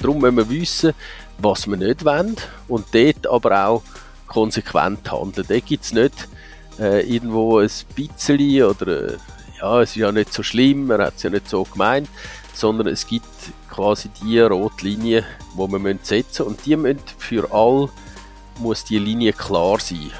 Darum müssen wir wissen, was wir nicht wollen und dort aber auch konsequent handeln. Da gibt es nicht äh, irgendwo ein bisschen oder ja, es ist ja nicht so schlimm, man hat es ja nicht so gemeint, sondern es gibt quasi die rote Linie, die wir setzen müssen und die müssen für alle muss die Linie klar sein.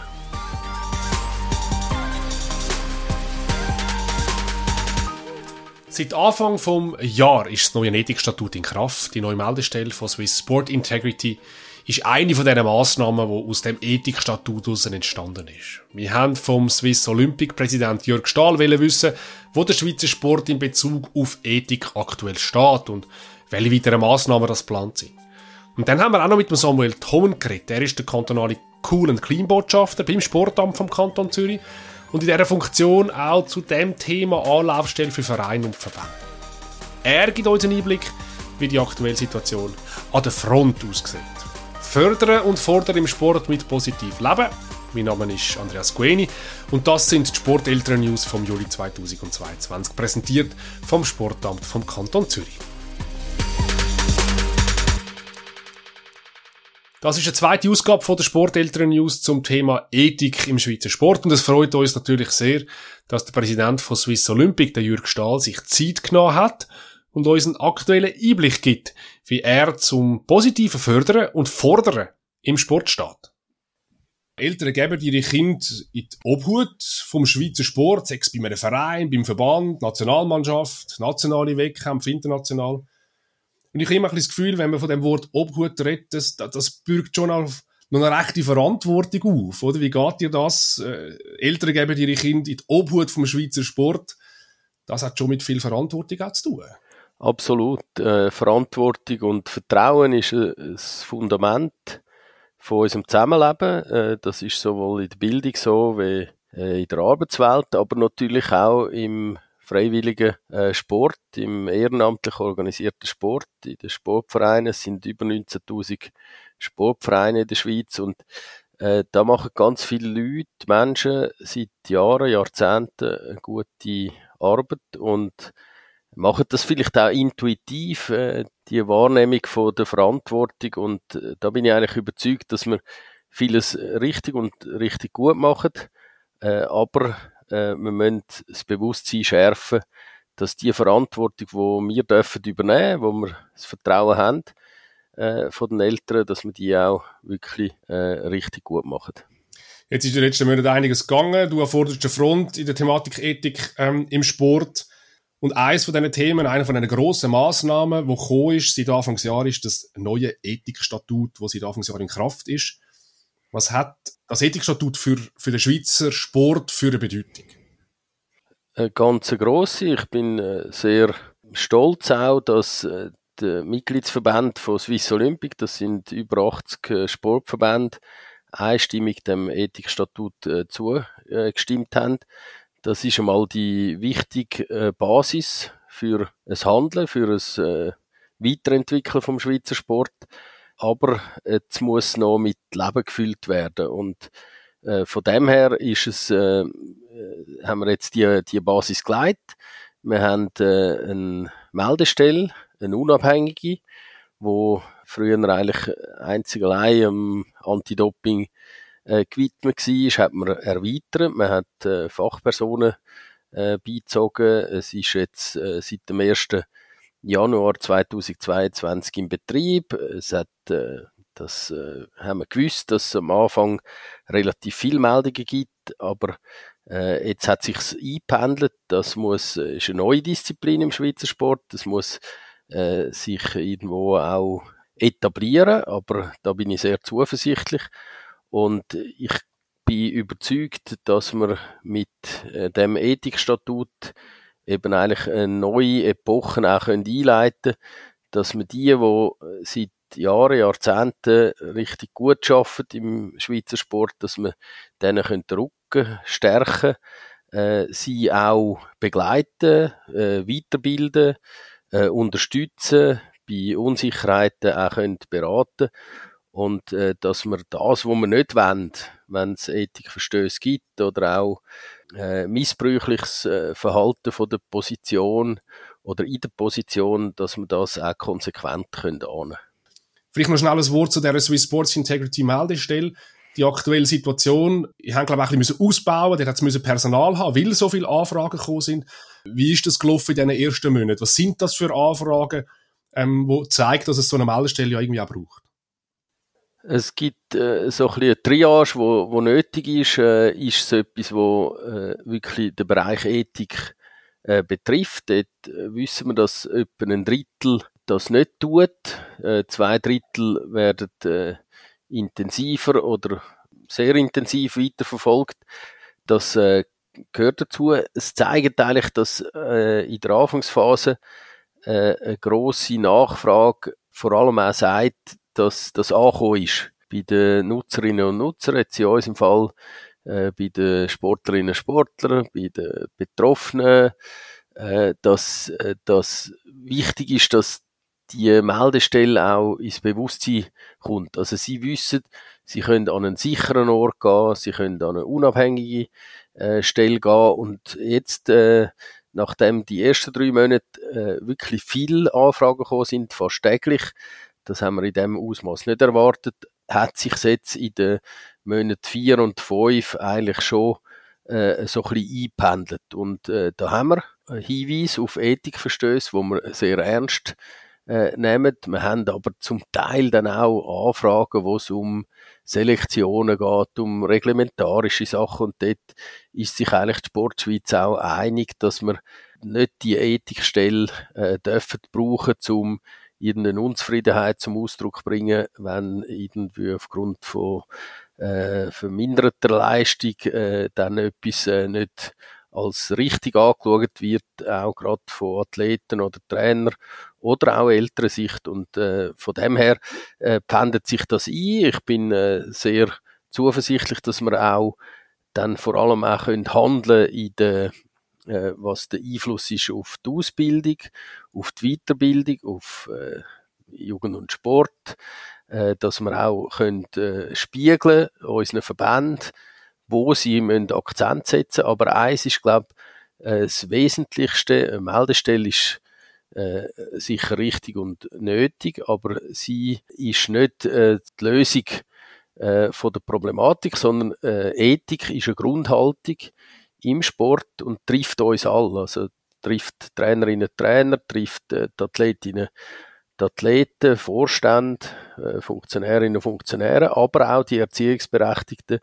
Seit Anfang vom Jahr ist das neue Ethikstatut in Kraft. Die neue Meldestelle von Swiss Sport Integrity ist eine von diesen Massnahmen, die aus dem Ethikstatut entstanden ist. Wir haben vom Swiss Olympic Präsident Jörg Stahl wissen, wo der Schweizer Sport in Bezug auf Ethik aktuell steht und welche weiteren Massnahmen das plant sind. Und dann haben wir auch noch mit dem Samuel Thomen geredet. Er ist der kantonale Cool- und Clean-Botschafter beim Sportamt vom Kanton Zürich und in dieser Funktion auch zu dem Thema Anlaufstelle für Vereine und Verbände. Er gibt uns einen Einblick, wie die aktuelle Situation an der Front aussieht. Fördern und fordern im Sport mit positiv leben. Mein Name ist Andreas Gueni und das sind die Sporteltern-News vom Juli 2022, präsentiert vom Sportamt vom Kanton Zürich. Das ist eine zweite Ausgabe von der Sporteltern News zum Thema Ethik im Schweizer Sport und es freut uns natürlich sehr, dass der Präsident von Swiss Olympic, der Jürg Stahl, sich Zeit genommen hat und uns einen aktuellen Einblick gibt, wie er zum positiven Fördern und Fordern im Sport steht. Eltern geben ihre Kinder in die Obhut vom Schweizer Sport, sei es bei einem Verein, beim Verband, Nationalmannschaft, nationale Wettkämpfe, international. Und ich habe immer ein das Gefühl, wenn man von dem Wort Obhut redet, das, das bürgt schon auf noch eine rechte Verantwortung auf, oder? Wie geht dir das? Äh, Eltern geben ihre Kinder in die Obhut vom Schweizer Sport. Das hat schon mit viel Verantwortung auch zu tun. Absolut. Äh, Verantwortung und Vertrauen ist äh, das Fundament von unserem Zusammenleben. Äh, das ist sowohl in der Bildung so wie äh, in der Arbeitswelt, aber natürlich auch im freiwilligen äh, Sport, im ehrenamtlich organisierten Sport, in den Sportvereinen. Es sind über 19.000 Sportvereine in der Schweiz und äh, da machen ganz viele Leute, Menschen seit Jahren, Jahrzehnten eine gute Arbeit und machen das vielleicht auch intuitiv, äh, die Wahrnehmung von der Verantwortung und äh, da bin ich eigentlich überzeugt, dass wir vieles richtig und richtig gut machen, äh, aber äh, wir müssen das Bewusstsein schärfen, dass die Verantwortung, die wir dürfen übernehmen, wo wir das Vertrauen haben äh, von den Eltern, dass wir die auch wirklich äh, richtig gut machen. Jetzt ist in den letzten Monaten einiges gegangen. Du erforderst eine Front in der Thematik Ethik ähm, im Sport. Und eines von diesen Themen, eine von den grossen Massnahmen, die gekommen ist seit Anfangsjahr, ist das neue Ethikstatut, das seit Anfangsjahr in Kraft ist. Was hat das Ethikstatut für, für den Schweizer Sport für eine Bedeutung? Eine ganz grosse. Ich bin äh, sehr stolz auch, dass äh, der Mitgliedsverband von Swiss Olympic, das sind über 80 äh, Sportverbände, einstimmig dem Ethikstatut zugestimmt haben. Das ist einmal die wichtige Basis für ein Handeln, für ein Weiterentwickeln vom Schweizer Sport aber jetzt muss noch mit Leben gefüllt werden und äh, von dem her ist es, äh, äh haben wir jetzt die, die Basis geleitet. Wir haben äh, eine Meldestelle, eine unabhängige, wo früher eigentlich einzig allein am Anti-Doping äh, gewidmet war, hat man erweitert. Man hat äh, Fachpersonen äh, beizogen. Es ist jetzt äh, seit dem ersten Januar 2022 in Betrieb. Es hat, äh, das äh, haben wir gewusst, dass es am Anfang relativ viel Meldungen gibt, aber äh, jetzt hat sich's eingependelt. Das muss äh, ist eine neue Disziplin im Schweizer Sport. Das muss äh, sich irgendwo auch etablieren, aber da bin ich sehr zuversichtlich und ich bin überzeugt, dass wir mit äh, dem Ethikstatut eben eigentlich eine neue Epoche auch einleiten können, dass wir die, die seit Jahren, Jahrzehnten richtig gut arbeiten im Schweizer Sport, dass wir denen den Rücken stärken äh, sie auch begleiten, äh, weiterbilden, äh, unterstützen, bei Unsicherheiten auch können beraten und äh, dass wir das, was wir nicht wollen, wenn es Ethikverstöße gibt oder auch äh, missbräuchliches äh, Verhalten von der Position oder in der Position, dass wir das auch konsequent können ahnen. Vielleicht noch schnell ein Wort zu der Swiss Sports Integrity Meldestelle. Die aktuelle Situation, ich habe glaube ich ein bisschen ausbauen, der hat müssen Personal haben, weil so viele Anfragen gekommen sind. Wie ist das gelaufen in diesen ersten Monaten? Was sind das für Anfragen, ähm, wo zeigt, dass es so eine Meldestelle ja irgendwie auch braucht? Es gibt äh, so ein bisschen eine Triage, wo, wo nötig ist, äh, ist so etwas, wo äh, wirklich den Bereich Ethik äh, betrifft. Dort äh, wissen wir, dass etwa ein Drittel das nicht tut. Äh, zwei Drittel werden äh, intensiver oder sehr intensiv weiterverfolgt. Das äh, gehört dazu. Es zeigt eigentlich, dass äh, in der Anfangsphase äh, eine grosse Nachfrage vor allem auch sagt, dass das angekommen ist bei den Nutzerinnen und Nutzern, jetzt in unserem Fall äh, bei den Sportlerinnen und Sportlern, bei den Betroffenen, äh, dass äh, das wichtig ist, dass die Meldestelle auch ins Bewusstsein kommt. Also sie wissen, sie können an einen sicheren Ort gehen, sie können an eine unabhängige äh, Stelle gehen und jetzt äh, nachdem die ersten drei Monate äh, wirklich viele Anfragen gekommen sind, fast täglich, das haben wir in dem Ausmaß nicht erwartet, hat sich jetzt in den Monaten vier und fünf eigentlich schon äh, so ein bisschen eingependelt. Und äh, da haben wir Hinweise auf Ethikverstöße, wo wir sehr ernst äh, nehmen. Wir haben aber zum Teil dann auch Anfragen, wo es um Selektionen geht, um reglementarische Sachen. Und dort ist sich eigentlich die Sportschweiz auch einig, dass wir nicht die Ethikstelle äh, dürfen brauchen, um irgendeine Unzufriedenheit zum Ausdruck bringen, wenn irgendwie aufgrund von äh, verminderter Leistung äh, dann etwas äh, nicht als richtig angeschaut wird, auch gerade von Athleten oder Trainer oder auch älterer Sicht. Und äh, von dem her äh, pendelt sich das ein. Ich bin äh, sehr zuversichtlich, dass wir auch dann vor allem auch können handeln in der äh, was der Einfluss ist auf die Ausbildung, auf die Weiterbildung, auf äh, Jugend und Sport, äh, dass wir auch können, äh, spiegeln unseren Verbänden, wo sie müssen Akzent setzen Aber eins ist, glaube äh, das Wesentlichste. Eine Meldestelle ist äh, sicher richtig und nötig, aber sie ist nicht äh, die Lösung äh, von der Problematik, sondern äh, Ethik ist eine Grundhaltung im Sport und trifft uns alle. Also trifft Trainerinnen und Trainer, trifft äh, die Athletinnen die Athleten, Vorstände, äh, Funktionärinnen und Funktionäre, aber auch die Erziehungsberechtigten,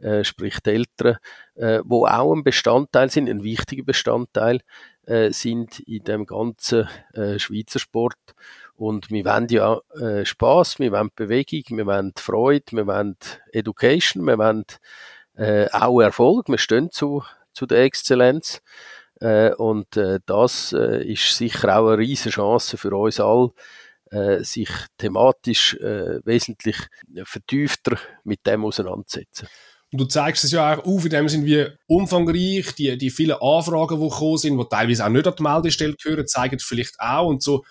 äh, sprich die Eltern, äh, wo auch ein Bestandteil sind, ein wichtiger Bestandteil äh, sind in dem ganzen äh, Schweizer Sport. Und wir wollen ja äh, Spaß, wir wollen Bewegung, wir wollen Freude, wir wollen Education, wir wollen äh, auch Erfolg, wir stehen zu, zu der Exzellenz. Äh, und äh, das äh, ist sicher auch eine riesige Chance für uns alle, äh, sich thematisch äh, wesentlich vertiefter mit dem auseinanderzusetzen. Und du zeigst es ja auch auf, in dem sind wir umfangreich, die, die vielen Anfragen, die gekommen sind, die teilweise auch nicht an die Meldestelle gehören, zeigen vielleicht auch. Und so ein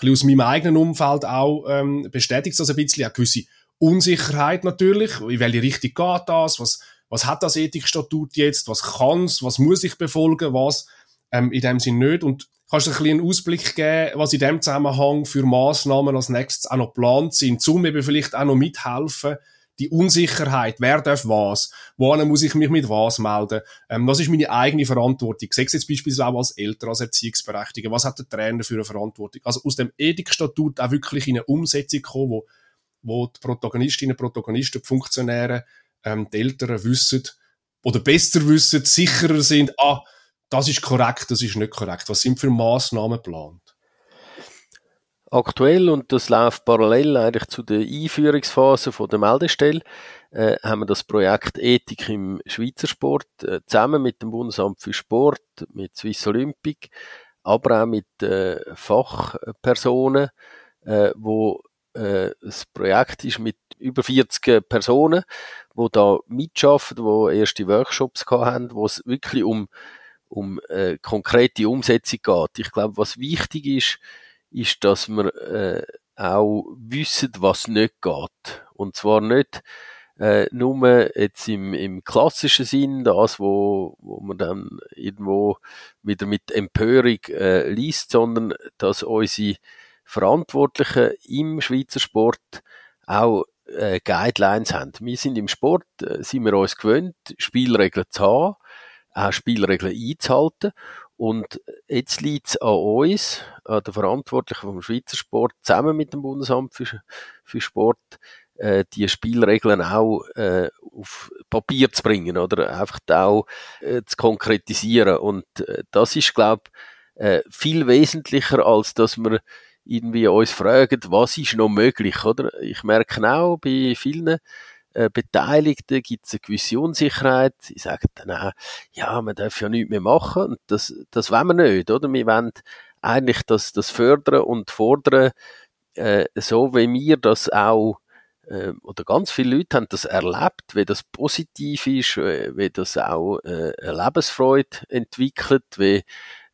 bisschen aus meinem eigenen Umfeld auch ähm, bestätigt das ein bisschen, eine gewisse Unsicherheit natürlich, in welche Richtung geht das, was was hat das Ethikstatut jetzt, was kann's, was muss ich befolgen, was? Ähm, in dem Sinn nicht. Und kannst du ein bisschen einen Ausblick geben, was in dem Zusammenhang für Maßnahmen als nächstes auch noch geplant sind, um eben vielleicht auch noch mithelfen, die Unsicherheit, wer darf was, wohin muss ich mich mit was melden, ähm, was ist meine eigene Verantwortung, ich jetzt beispielsweise auch als Eltern, als Erziehungsberechtigter, was hat der Trainer für eine Verantwortung, also aus dem Ethikstatut auch wirklich in eine Umsetzung kommen, wo, wo die Protagonistinnen Protagonisten, die Funktionäre ähm, die Eltern wissen oder besser wissen, sicherer sind, ah, das ist korrekt, das ist nicht korrekt. Was sind für Maßnahmen geplant? Aktuell, und das läuft parallel eigentlich zu der Einführungsphase von der Meldestelle, äh, haben wir das Projekt Ethik im Schweizer Sport äh, zusammen mit dem Bundesamt für Sport, mit Swiss Olympic, aber auch mit äh, Fachpersonen, äh, wo äh, das Projekt ist mit über 40 Personen, wo da mitschaffen, wo erste Workshops haben, wo es wirklich um um äh, konkrete Umsetzung geht. Ich glaube, was wichtig ist, ist, dass wir äh, auch wissen, was nicht geht. Und zwar nicht äh, nur jetzt im, im klassischen Sinn, das, wo, wo man dann irgendwo wieder mit Empörung äh, liest, sondern dass unsere Verantwortlichen im Schweizer Sport auch äh, Guidelines haben. Wir sind im Sport, äh, sind wir uns gewöhnt, Spielregeln zu haben, auch Spielregeln einzuhalten. Und jetzt liegt es an uns, an den Verantwortlichen vom Schweizer Sport, zusammen mit dem Bundesamt für, für Sport, äh, die Spielregeln auch äh, auf Papier zu bringen oder einfach auch äh, zu konkretisieren. Und äh, das ist, glaube äh, viel wesentlicher, als dass wir irgendwie uns fragen, was ist noch möglich, oder? Ich merke auch bei vielen äh, Beteiligten gibt es eine gewisse Unsicherheit. Sie sagen dann auch, ja, man darf ja nichts mehr machen und das, das wollen wir nicht, oder? Wir wollen eigentlich das, das fördern und fordern, äh, so wie wir das auch äh, oder ganz viele Leute haben das erlebt, wie das positiv ist, äh, wie das auch äh, eine Lebensfreude entwickelt, wie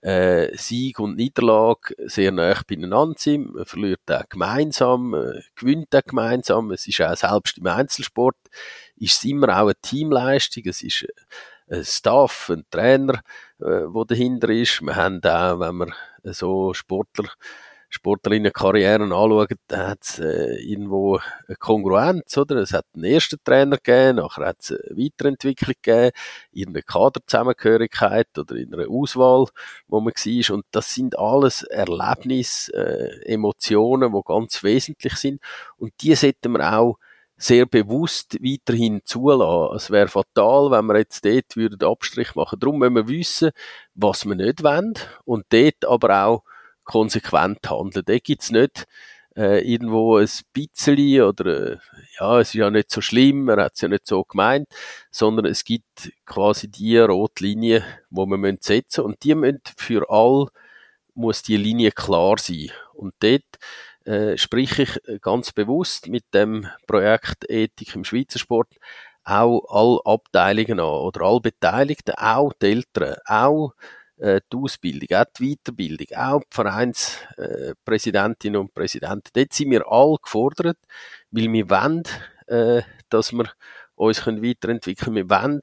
äh, Sieg und Niederlage sehr nah beieinander sind. Man verliert auch gemeinsam, äh, gewinnt auch gemeinsam. Es ist auch selbst im Einzelsport ist es immer auch eine Teamleistung. Es ist äh, ein Staff, ein Trainer, äh, wo dahinter ist. Wir haben auch, wenn wir so Sportler Sportlerinnenkarrieren anschauen, da hat es äh, irgendwo eine Kongruenz, oder? Es hat einen ersten Trainer gegeben, nachher hat es eine Weiterentwicklung gegeben, irgendeine Kaderzusammengehörigkeit oder in einer Auswahl, wo man war. Und das sind alles Erlebnisse, äh, Emotionen, die ganz wesentlich sind. Und die sollten wir auch sehr bewusst weiterhin zulassen. Es wäre fatal, wenn wir jetzt dort würden Abstrich machen. Darum müssen wir wissen, was wir nicht wollen und dort aber auch konsequent handeln. Da gibt's nicht äh, irgendwo ein bisschen oder äh, ja, es ist ja nicht so schlimm, man hat es ja nicht so gemeint, sondern es gibt quasi die rote Linie, wo man müssen setzen und die müssen für all muss die Linie klar sein. Und dort äh, sprich ich ganz bewusst mit dem Projekt Ethik im Schweizer Sport auch alle Abteilungen an oder alle Beteiligten, auch die Eltern, auch äh, die Ausbildung, auch die Weiterbildung, auch die Vereinspräsidentinnen und Präsidenten. Dort sind wir alle gefordert, weil wir wollen, äh, dass wir uns weiterentwickeln können. Wir wollen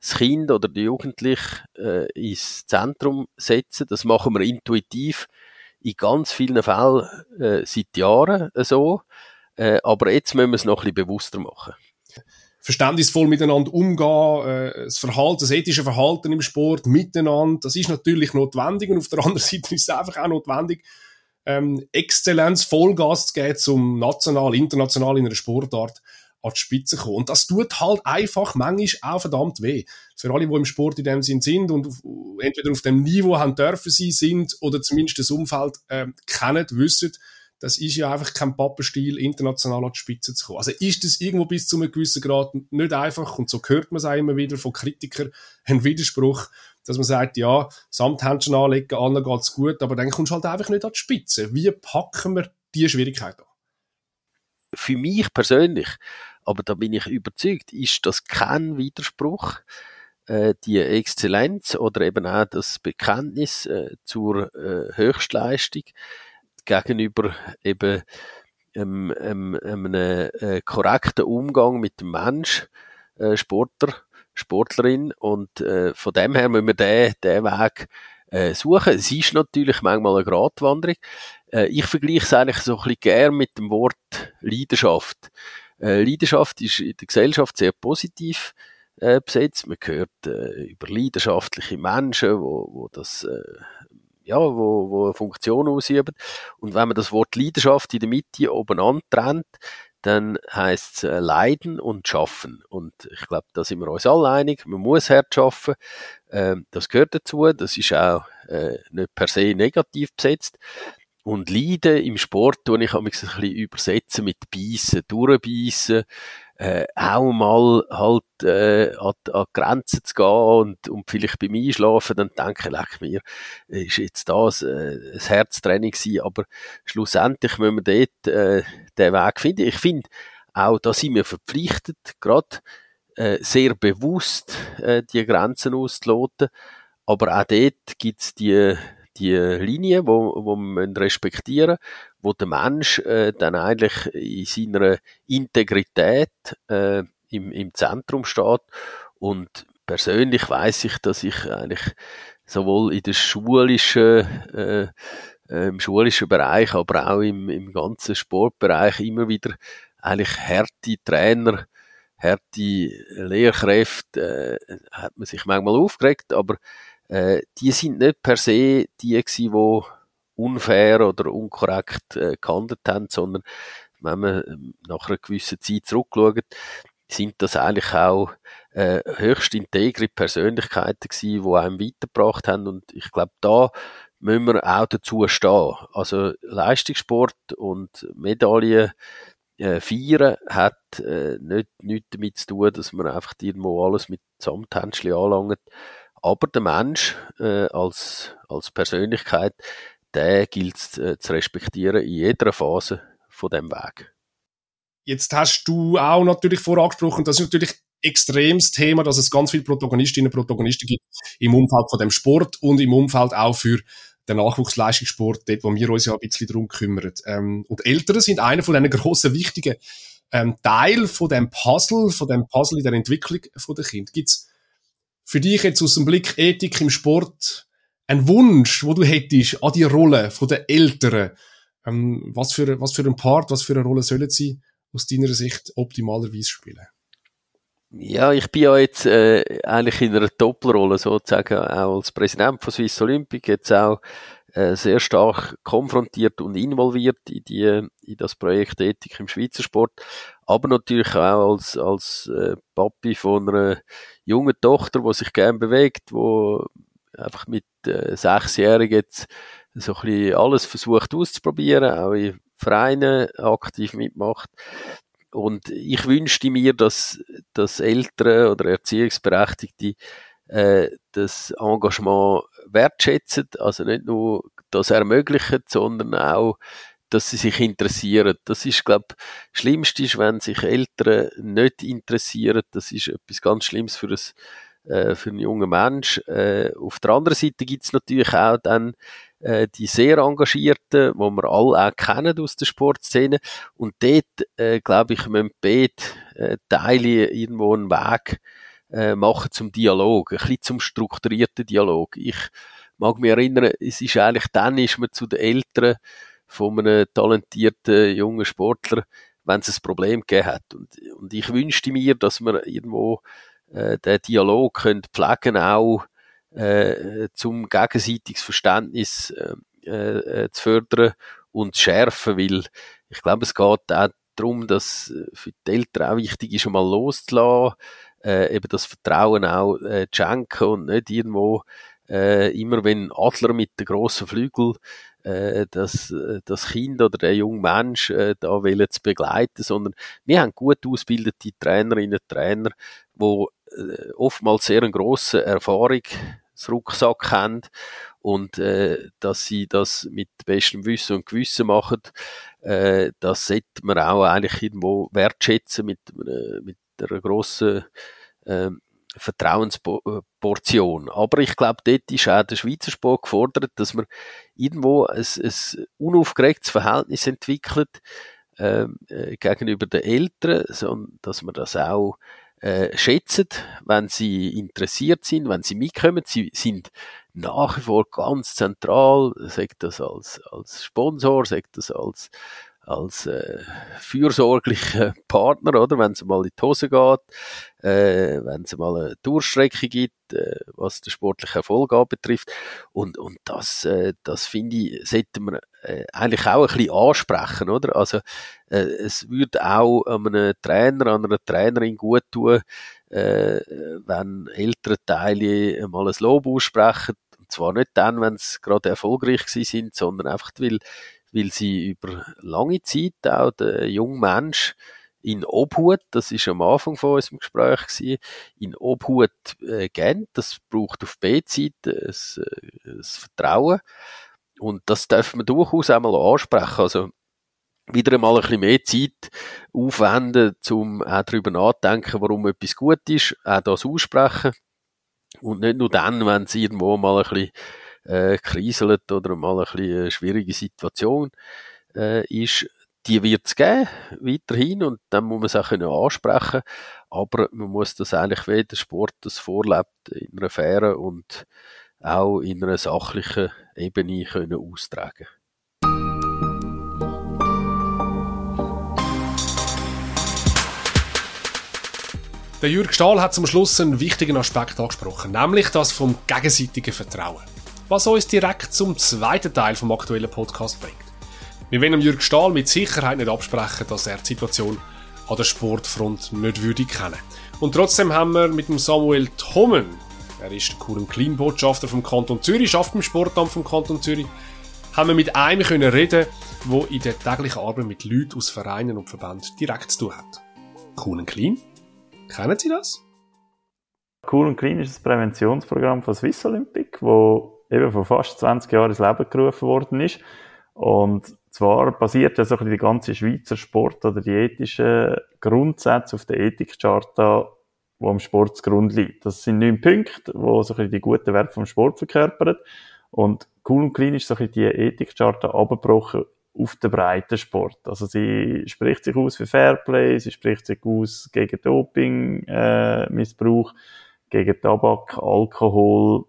das Kind oder die Jugendliche äh, ins Zentrum setzen. Das machen wir intuitiv in ganz vielen Fällen seit Jahren so. Aber jetzt müssen wir es noch ein bisschen bewusster machen verständnisvoll miteinander umgehen, äh, das Verhalten, das ethische Verhalten im Sport miteinander, das ist natürlich notwendig und auf der anderen Seite ist es einfach auch notwendig, ähm, Exzellenz, Vollgas zu geben, um national, international in einer Sportart an die Spitze zu kommen. Und das tut halt einfach manchmal auch verdammt weh. Für alle, die im Sport in dem Sinn sind und auf, entweder auf dem Niveau haben dürfen sie sind oder zumindest das Umfeld äh, kennen, wissen, das ist ja einfach kein Pappenstiel, international an die Spitze zu kommen. Also ist das irgendwo bis zu einem gewissen Grad nicht einfach, und so hört man es auch immer wieder von Kritikern, ein Widerspruch, dass man sagt, ja, Samthändchen anlegen, allen geht's gut, aber dann kommst du halt einfach nicht an die Spitze. Wie packen wir diese Schwierigkeit an? Für mich persönlich, aber da bin ich überzeugt, ist das kein Widerspruch äh, die Exzellenz oder eben auch das Bekenntnis äh, zur äh, Höchstleistung gegenüber eben ähm, ähm, einem äh, korrekten Umgang mit dem Mensch, äh, Sportler, Sportlerin und äh, von dem her müssen wir den, den Weg äh, suchen. Es ist natürlich manchmal eine Gratwanderung. Äh, ich vergleiche es eigentlich so ein bisschen gern mit dem Wort Leidenschaft. Äh, Leidenschaft ist in der Gesellschaft sehr positiv äh, besetzt. Man hört äh, über leidenschaftliche Menschen, wo, wo das äh, ja, wo, wo eine Funktion ausüben. Und wenn man das Wort Leidenschaft in der Mitte oben antrennt, dann heißt es äh, Leiden und Schaffen. Und ich glaube, da sind wir uns alle einig. Man muss hart schaffen. Ähm, das gehört dazu. Das ist auch äh, nicht per se negativ besetzt. Und Leiden im Sport tue ich ein bisschen übersetzen mit Beißen, Durchbeissen, äh, auch mal halt äh, an, an Grenzen zu gehen und, und vielleicht beim Einschlafen dann denken, leck mir, ist jetzt das äh, ein Herztraining gewesen, aber schlussendlich müssen wir dort äh, den Weg finden. Ich finde, auch da sind wir verpflichtet, gerade äh, sehr bewusst äh, die Grenzen auszuloten, aber auch dort gibt's die die Linie, wo, wo man respektieren wo der Mensch äh, dann eigentlich in seiner Integrität äh, im, im Zentrum steht. Und persönlich weiß ich, dass ich eigentlich sowohl in der schulischen äh, äh, im schulischen Bereich, aber auch im, im ganzen Sportbereich immer wieder eigentlich harte Trainer, harte Lehrkräfte, äh, hat man sich manchmal aufgeregt, aber äh, die sind nicht per se die gewesen, die unfair oder unkorrekt äh, gehandelt haben, sondern wenn man ähm, nach einer gewissen Zeit zurückschaut, sind das eigentlich auch äh, höchst integre Persönlichkeiten gewesen, die einem weitergebracht haben und ich glaube, da müssen wir auch dazu stehen. Also Leistungssport und Medaillen äh, feiern hat äh, nicht nichts damit zu tun, dass man einfach irgendwo alles mit Samthändchen anlangt. Aber der Mensch äh, als, als Persönlichkeit, der gilt es äh, zu respektieren in jeder Phase von dem Weg. Jetzt hast du auch natürlich vorangesprochen, das ist natürlich extremes Thema, dass es ganz viele Protagonistinnen und Protagonisten gibt im Umfeld von dem Sport und im Umfeld auch für den Nachwuchsleistungssport, dort, wo wir uns ja ein bisschen darum kümmern. Ähm, und Eltern sind einer von diesen grossen, wichtigen ähm, Teil von dem Puzzle, von dem Puzzle in der Entwicklung von der Kind. Gibt's für dich jetzt aus dem Blick Ethik im Sport einen Wunsch, wo du hättest an die Rolle von den Eltern? Ähm, was für, was für ein Part, was für eine Rolle sollen sie aus deiner Sicht optimalerweise spielen? Ja, ich bin ja jetzt äh, eigentlich in einer Doppelrolle sozusagen, auch als Präsident von Swiss Olympic, jetzt auch äh, sehr stark konfrontiert und involviert in, die, in das Projekt Ethik im Schweizer Sport, aber natürlich auch als, als äh, Papi von einer jungen Tochter, die sich gern bewegt, wo einfach mit äh, sechsjährigen jetzt so ein bisschen alles versucht auszuprobieren, auch in Vereinen aktiv mitmacht. Und ich wünschte mir, dass, dass Eltern oder Erziehungsberechtigte äh, das Engagement wertschätzen, also nicht nur das ermöglichen, sondern auch, dass sie sich interessieren. Das ist, glaube ich, Schlimmste ist, wenn sich Eltern nicht interessieren. Das ist etwas ganz Schlimmes für ein, äh, für einen jungen Mensch. Äh, auf der anderen Seite gibt es natürlich auch dann äh, die sehr Engagierten, wo wir alle auch kennen aus der Sportszene. Und dort, äh, glaube ich, müssen beide äh, Teile irgendwo einen Weg äh, machen zum Dialog, ein bisschen zum strukturierten Dialog. Ich mag mich erinnern, es ist eigentlich dann, ist man zu den Eltern von einem talentierten jungen Sportler, wenn es ein Problem gegeben hat. Und, und ich wünschte mir, dass wir irgendwo äh, den Dialog können pflegen auch äh, zum gegenseitiges Verständnis äh, äh, zu fördern und zu schärfen, weil ich glaube, es geht auch darum, dass für die Eltern auch wichtig ist, einmal loszulassen, äh, eben das Vertrauen auch äh, zu schenken und nicht irgendwo äh, immer wenn Adler mit den grossen Flügel äh, das, das Kind oder der junge Mensch äh, da wollen zu begleiten, sondern wir haben gut ausgebildete Trainerinnen und Trainer, die äh, oftmals sehr eine grosse Erfahrungsrucksack haben und äh, dass sie das mit bestem Wissen und Gewissen machen, äh, das sollte man auch eigentlich irgendwo wertschätzen mit, äh, mit einer grossen äh, Vertrauensportion. Aber ich glaube, dort ist auch der Schweizer Sport gefordert, dass man irgendwo ein, ein unaufgeregtes Verhältnis entwickelt ähm, äh, gegenüber den Eltern, sondern dass man das auch äh, schätzen, wenn sie interessiert sind, wenn sie mitkommen. Sie sind nach wie vor ganz zentral, sagt das als, als Sponsor, sagt das als als äh, fürsorglicher Partner, oder? Wenn es mal in die Hose geht, äh, wenn es mal eine Durchstrecke gibt, äh, was den sportlichen Erfolg betrifft. Und, und das, äh, das finde ich, sollte man äh, eigentlich auch ein bisschen ansprechen, oder? Also, äh, es würde auch einem Trainer, an einer Trainerin gut tun, äh, wenn ältere Teile mal ein Lob aussprechen. Und zwar nicht dann, wenn sie gerade erfolgreich sind, sondern einfach, weil weil sie über lange Zeit auch der junge Mensch in Obhut, das ist am Anfang von unserem Gespräch gewesen, in Obhut äh, gehen. Das braucht auf B-Seite ein, ein Vertrauen. Und das dürfen wir durchaus einmal ansprechen. Also, wieder einmal ein bisschen mehr Zeit aufwenden, um auch darüber nachzudenken, warum etwas gut ist, auch das aussprechen. Und nicht nur dann, wenn es irgendwo mal ein bisschen äh, kriselt oder mal ein bisschen eine schwierige Situation äh, ist, die wird es geben, weiterhin, und dann muss man es auch ansprechen aber man muss das eigentlich, wie der Sport das vorlebt, in einer fairen und auch in einer sachlichen Ebene können austragen Der Jürg Stahl hat zum Schluss einen wichtigen Aspekt angesprochen, nämlich das vom gegenseitigen Vertrauen. Was uns direkt zum zweiten Teil vom aktuellen Podcast bringt. Wir wollen Jürg Stahl mit Sicherheit nicht absprechen, dass er die Situation an der Sportfront nicht würde kennen. Und trotzdem haben wir mit dem Samuel Thommen, er ist der coolen Clean-Botschafter vom Kanton Zürich, schafft im Sportamt vom Kanton Zürich, haben wir mit einem können reden, wo in der täglichen Arbeit mit Leuten aus Vereinen und Verbänden direkt zu tun hat. Cool Clean? Kennen Sie das? Cool Clean ist das Präventionsprogramm von Swiss Olympic, wo eben vor fast 20 Jahren ins Leben gerufen worden ist. Und zwar basiert ja so ein bisschen die ganze Schweizer Sport oder die ethischen Grundsätze auf der Ethikcharta, wo am Sport zugrunde liegt. Das sind neun Punkte, wo so ein bisschen die guten Werte vom Sport verkörpern. Und cool und clean ist so ein bisschen die Ethikcharta abgebrochen auf den breiten Sport. Also sie spricht sich aus für Fairplay, sie spricht sich aus gegen Doping, äh, Missbrauch, gegen Tabak, Alkohol,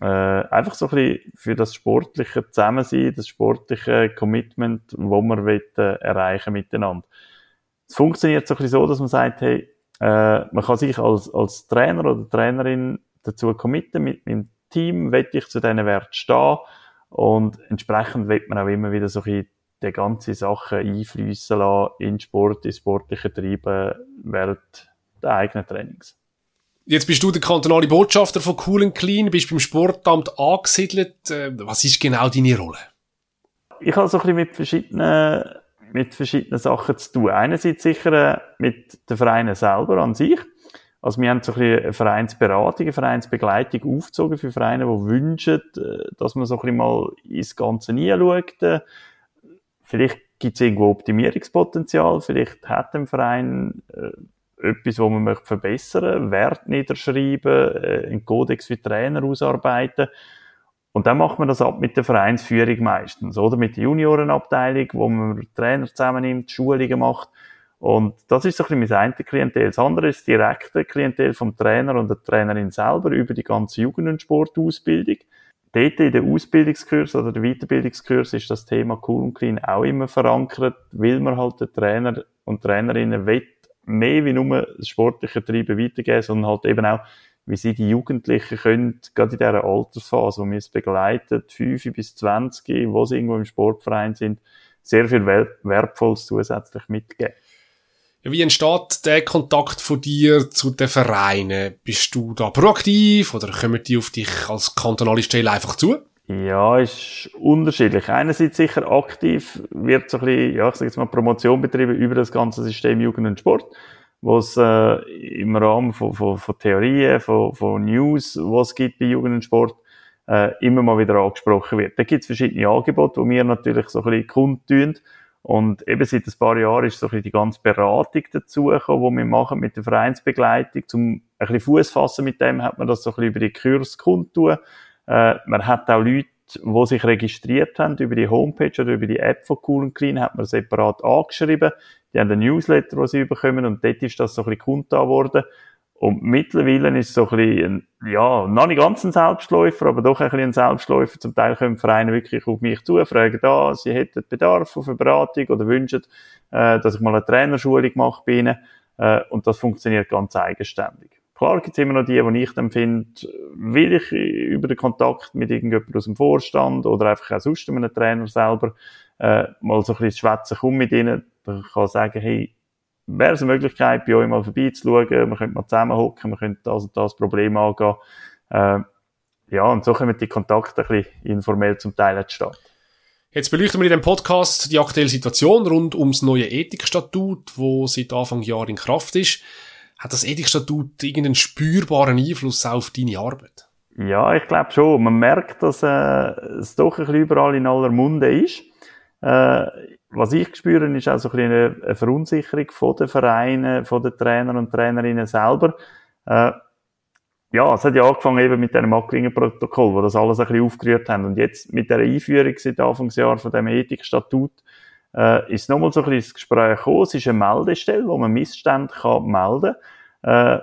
äh, einfach so ein bisschen für das sportliche Zusammensein, das sportliche Commitment, wo man will, äh, erreichen miteinander. Es funktioniert so ein bisschen so, dass man sagt, hey, äh, man kann sich als, als Trainer oder Trainerin dazu committen, mit meinem Team will ich zu diesen Werten stehen und entsprechend wird man auch immer wieder so ein bisschen die ganze Sache einfließen lassen in Sport, in sportliche Treiben während der eigenen Trainings. Jetzt bist du der kantonale Botschafter von Cool Clean, bist beim Sportamt angesiedelt. Äh, was ist genau deine Rolle? Ich habe so ein bisschen mit verschiedenen, mit verschiedenen Sachen zu tun. Einerseits sicher äh, mit den Vereinen selber an sich. Also wir haben so ein bisschen eine Vereinsberatung, eine Vereinsbegleitung aufgezogen für Vereine, die wünschen, äh, dass man so ein bisschen mal ins Ganze hinschaut. Vielleicht gibt es irgendwo Optimierungspotenzial, vielleicht hat ein Verein etwas, was man möchte verbessern, Wert niederschreiben, äh, einen Kodex für Trainer ausarbeiten. Und dann macht man das ab mit der Vereinsführung meistens, oder? Mit der Juniorenabteilung, wo man Trainer zusammennimmt, Schulungen macht. Und das ist so ein bisschen mein eine Klientel. Das andere ist das direkte Klientel vom Trainer und der Trainerin selber über die ganze Jugend- und Sportausbildung. Dort in der Ausbildungskurs oder der Weiterbildungskurs ist das Thema Cool und Clean auch immer verankert, weil man halt den Trainer und Trainerinnen will, mehr wie nur das sportliche Treiben weitergeben, sondern halt eben auch, wie sie die Jugendlichen können, gerade in dieser Altersphase, wo wir es begleiten, 5 bis 20, wo sie irgendwo im Sportverein sind, sehr viel Wertvolles zusätzlich mitgeben. Wie entsteht der Kontakt von dir zu den Vereinen? Bist du da proaktiv oder kommen die auf dich als kantonale Stelle einfach zu? Ja, ist unterschiedlich. Einerseits sicher aktiv wird so ein bisschen, ja, ich sage jetzt mal Promotion betrieben über das ganze System Jugend und Sport, wo es äh, im Rahmen von, von, von Theorien, von, von News, was es gibt bei Jugend und Sport, äh, immer mal wieder angesprochen wird. Da gibt es verschiedene Angebote, die wir natürlich so ein bisschen kundtun. Und eben seit ein paar Jahren ist so ein bisschen die ganze Beratung dazugekommen, die wir machen mit der Vereinsbegleitung. Zum ein bisschen Fuß fassen mit dem hat man das so ein bisschen über die Kurs kundtun. Äh, man hat auch Leute, die sich registriert haben über die Homepage oder über die App von Cool Clean, hat man separat angeschrieben. Die haben einen Newsletter, den sie bekommen und dort ist das so ein bisschen kundgetan worden. Und mittlerweile ist es so ein bisschen, ja, noch nicht ganz ein Selbstläufer, aber doch ein bisschen ein Selbstläufer. Zum Teil kommen Vereine wirklich auf mich zu, fragen da, sie hätten Bedarf auf eine Beratung oder wünschen, äh, dass ich mal eine Trainerschulung mache bei ihnen. Äh, und das funktioniert ganz eigenständig. Klar gibt es immer noch die, die ich dann finde, will ich über den Kontakt mit irgendjemandem aus dem Vorstand oder einfach auch sonst einem Trainer selber äh, mal so ein bisschen schwätzen, komm mit ihnen, dann kann ich sagen, hey, wäre es eine Möglichkeit, bei euch mal vorbeizuschauen, wir könnten mal zusammenhocken, wir könnten das und das Problem angehen. Äh, ja, und so kommen die Kontakte ein bisschen informell zum Teil entstehen. Jetzt beleuchten wir in dem Podcast die aktuelle Situation rund ums neue Ethikstatut, wo seit Anfang Jahr in Kraft ist. Hat das Ethikstatut irgendeinen spürbaren Einfluss auf deine Arbeit? Ja, ich glaube schon. Man merkt, dass äh, es doch ein bisschen überall in aller Munde ist. Äh, was ich spüre, ist auch so ein bisschen eine, Verunsicherung von den Vereinen, von den Trainern und Trainerinnen selber. Äh, ja, es hat ja angefangen eben mit dem Macklingen-Protokoll, wo das alles ein bisschen aufgerührt haben. Und jetzt mit der Einführung seit Anfangsjahr von dem Ethikstatut äh, ist nochmal so ein bisschen ins Gespräch gekommen. Es ist eine Meldestelle, wo man Missstände kann melden kann. Äh,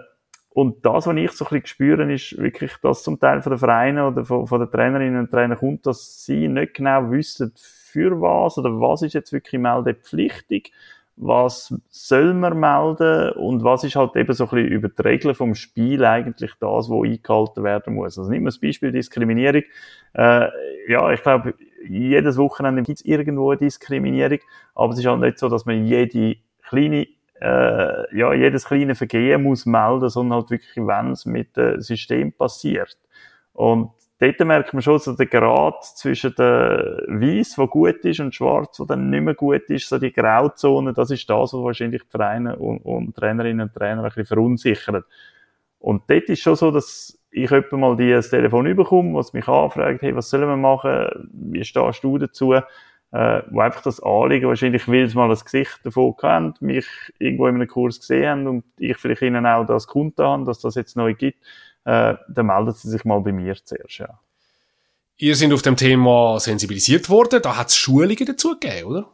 und das, was ich so ein bisschen spüre, ist wirklich, dass zum Teil von den Vereinen oder von, von den Trainerinnen und Trainern kommt, dass sie nicht genau wissen, für was oder was ist jetzt wirklich meldepflichtig, was soll man melden und was ist halt eben so ein bisschen über die Regeln vom Spiel eigentlich das, wo eingehalten werden muss. Also nehmen wir das Beispiel Diskriminierung. Äh, ja, ich glaube, jedes Wochenende gibt es irgendwo eine Diskriminierung, aber es ist halt nicht so, dass man jede kleine äh, ja, jedes kleine Vergehen muss melden, sondern halt wirklich, wenn es mit dem System passiert. Und dort merkt man schon so den Grad zwischen der Weiß, wo gut ist, und Schwarz, wo dann nicht mehr gut ist, so die Grauzone, das ist das, was wahrscheinlich die Vereine und, und Trainerinnen und Trainer ein bisschen verunsichert. Und dort ist schon so, dass ich öppe mal die das Telefon überkomme, was mich anfragt, hey, was sollen wir machen? Wie stehst du dazu? Äh, wo einfach das Anliegen, wahrscheinlich, weil sie mal ein Gesicht davon haben, mich irgendwo in einem Kurs gesehen haben und ich vielleicht ihnen auch das Kunden haben, dass das jetzt neu gibt, äh, dann melden sie sich mal bei mir zuerst, ja. Ihr seid auf dem Thema sensibilisiert worden, da hat es Schulungen dazu gegeben, oder?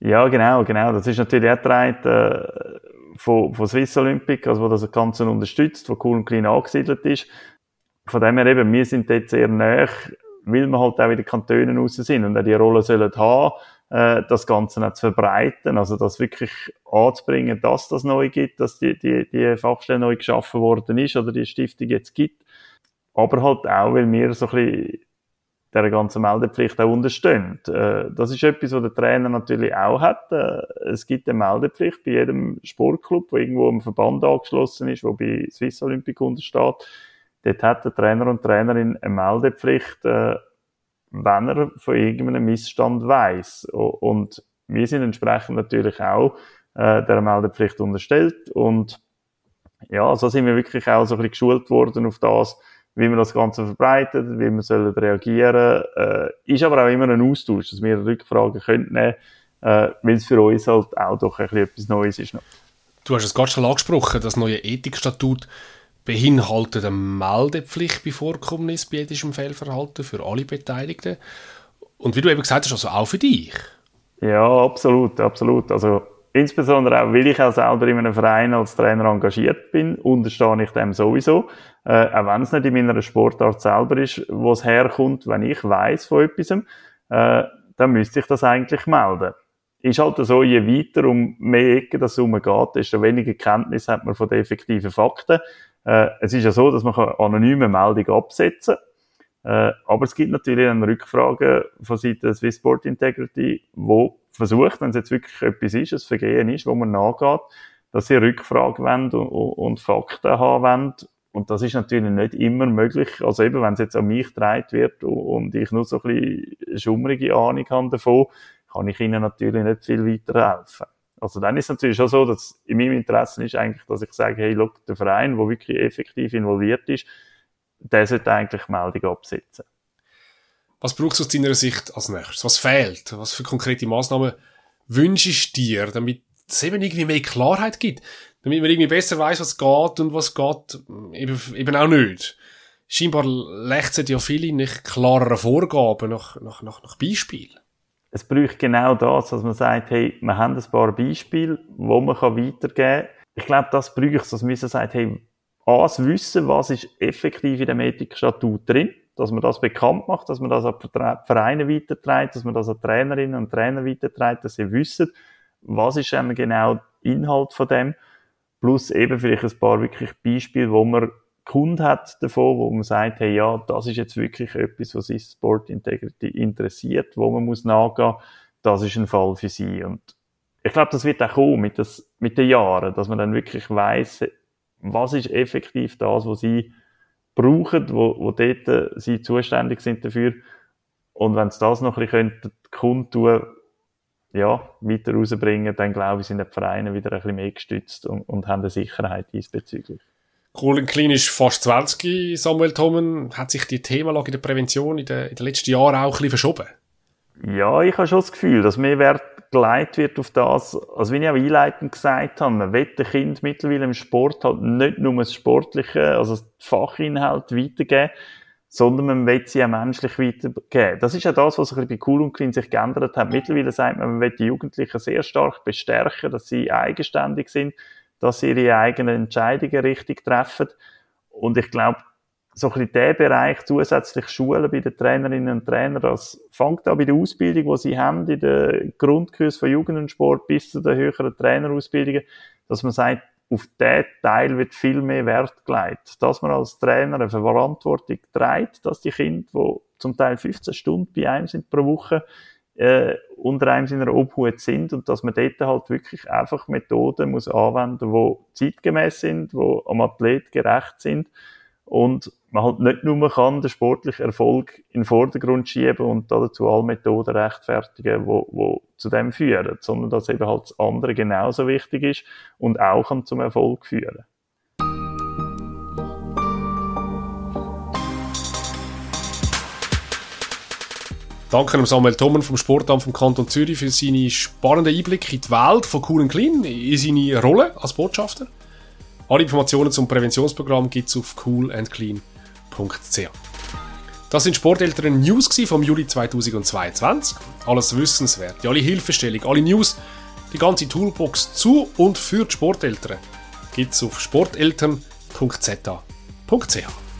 Ja, genau, genau. Das ist natürlich auch Teil äh, von, von Swiss Olympic, also wo das Ganze unterstützt, wo cool und klein angesiedelt ist. Von dem her eben, wir sind dort sehr nah, weil wir halt auch in den Kantonen raus sind und auch die Rolle sollen haben, äh, das Ganze auch zu verbreiten, also das wirklich anzubringen, dass das neu gibt, dass die, die, die Fachstelle neu geschaffen worden ist oder die Stiftung jetzt gibt. Aber halt auch, weil wir so ein bisschen der ganzen Meldepflicht auch unterstehen. Äh, das ist etwas, was der Trainer natürlich auch hat. Äh, es gibt eine Meldepflicht bei jedem Sportclub, der irgendwo im Verband angeschlossen ist, wo bei Swiss Olympic untersteht. Dort hat der Trainer und Trainerin eine Meldepflicht, äh, wenn er von irgendeinem Missstand weiß. Und wir sind entsprechend natürlich auch der Meldepflicht unterstellt. Und ja, so sind wir wirklich auch so ein bisschen geschult worden auf das, wie man das Ganze verbreitet, wie man soll reagieren äh, Ist aber auch immer ein Austausch, dass wir Rückfragen können nehmen äh, weil es für uns halt auch doch ein bisschen etwas Neues ist. Noch. Du hast es gerade schon angesprochen, das neue Ethikstatut beinhaltet eine Meldepflicht bei Vorkommnis bei ethischem Fehlverhalten für alle Beteiligten. Und wie du eben gesagt hast, also auch für dich. Ja, absolut, absolut. Also insbesondere auch, weil ich auch selber in einem Verein als Trainer engagiert bin, unterstehe ich dem sowieso. Äh, auch wenn es nicht in meiner Sportart selber ist, wo es herkommt, wenn ich weiß von etwas, äh, dann müsste ich das eigentlich melden. Ist halt so, je weiter um mehr Ecken das umgeht, desto weniger Kenntnis hat man von den effektiven Fakten. Äh, es ist ja so, dass man anonyme Meldung absetzen kann. Äh, aber es gibt natürlich eine Frage von Seiten Swiss Sport Integrity, wo versucht, wenn es jetzt wirklich etwas ist, ein Vergehen ist, wo man nachgeht, dass sie Rückfragen wollen und, und Fakten haben wollen. Und das ist natürlich nicht immer möglich. Also eben, wenn es jetzt an mich gedreht wird und ich nur so ein bisschen schummrige Ahnung habe davon, kann ich ihnen natürlich nicht viel weiterhelfen. Also dann ist es natürlich schon so, dass in meinem Interesse ist eigentlich, dass ich sage, hey, look, der Verein, der wirklich effektiv involviert ist, der sollte eigentlich Meldung absetzen. Was brauchst du aus deiner Sicht als nächstes? Was fehlt? Was für konkrete Maßnahmen wünschst du dir, damit es eben irgendwie mehr Klarheit gibt? Damit man irgendwie besser weiß, was geht und was geht eben, eben auch nicht. Scheinbar lechzen ja viele nicht klarere Vorgaben nach, nach, nach, nach Beispielen es braucht genau das, dass man sagt, hey, wir haben ein paar Beispiele, wo man weitergeben kann. Ich glaube, das braucht es, dass man sagt, hey, A, wissen, was ist effektiv in dem Ethikstatut drin, dass man das bekannt macht, dass man das an Vereine weiterträgt, dass man das an Trainerinnen und Trainer weiterträgt, dass sie wissen, was ist eben genau Inhalt von dem, plus eben vielleicht ein paar wirklich Beispiele, wo man Kunde hat davon, wo man sagt, hey, ja, das ist jetzt wirklich etwas, was sich Sport Integrity interessiert, wo man muss nachgehen, das ist ein Fall für sie. Und ich glaube, das wird auch kommen mit, das, mit den Jahren, dass man dann wirklich weiß, was ist effektiv das, was sie brauchen, wo, wo dort äh, sie zuständig sind dafür. Und wenn sie das noch ein bisschen kundtun, ja, weiter rausbringen, dann glaube ich, sind die Vereine wieder ein bisschen mehr gestützt und, und haben eine Sicherheit diesbezüglich. Colin Klein ist fast 20, Samuel Thomen. Hat sich die Themenlage in der Prävention in den, in den letzten Jahren auch ein bisschen verschoben? Ja, ich habe schon das Gefühl, dass mehr Wert geleitet wird auf das, also wie ich auch einleitend gesagt habe, man will den Kind mittlerweile im Sport halt nicht nur das Sportliche, also das Fachinhalt weitergeben, sondern man will sie auch menschlich weitergeben. Das ist ja das, was sich bei Cool und Clean sich geändert hat. Mittlerweile sagt man, man will die Jugendlichen sehr stark bestärken, dass sie eigenständig sind, dass sie ihre eigenen Entscheidungen richtig treffen. Und ich glaube, so ein bisschen den Bereich zusätzlich schulen bei den Trainerinnen und Trainern. Das fängt an bei der Ausbildung, die sie haben, in den Grundkurs von Jugend und Sport bis zu den höheren Trainerausbildungen, dass man sagt, auf diesen Teil wird viel mehr Wert gelegt. Dass man als Trainer eine Verantwortung trägt, dass die Kinder, die zum Teil 15 Stunden bei einem sind pro Woche, äh, unter einem seiner Obhut sind und dass man dort halt wirklich einfach Methoden muss anwenden, die zeitgemäß sind, die am Athlet gerecht sind und man halt nicht nur kann den sportlichen Erfolg in den Vordergrund schieben und dazu alle Methoden rechtfertigen, wo, wo zu dem führen, sondern dass eben halt das andere genauso wichtig ist und auch kann zum Erfolg führen. Danke Samuel Thommen vom Sportamt vom Kanton Zürich für seine spannenden Einblicke in die Welt von Cool Clean, in seine Rolle als Botschafter. Alle Informationen zum Präventionsprogramm gibt es auf coolandclean.ch. Das sind Sporteltern News vom Juli 2022. Alles wissenswert, alle Hilfestellungen, alle News, die ganze Toolbox zu und für die Sporteltern es auf sporteltern.z.ch.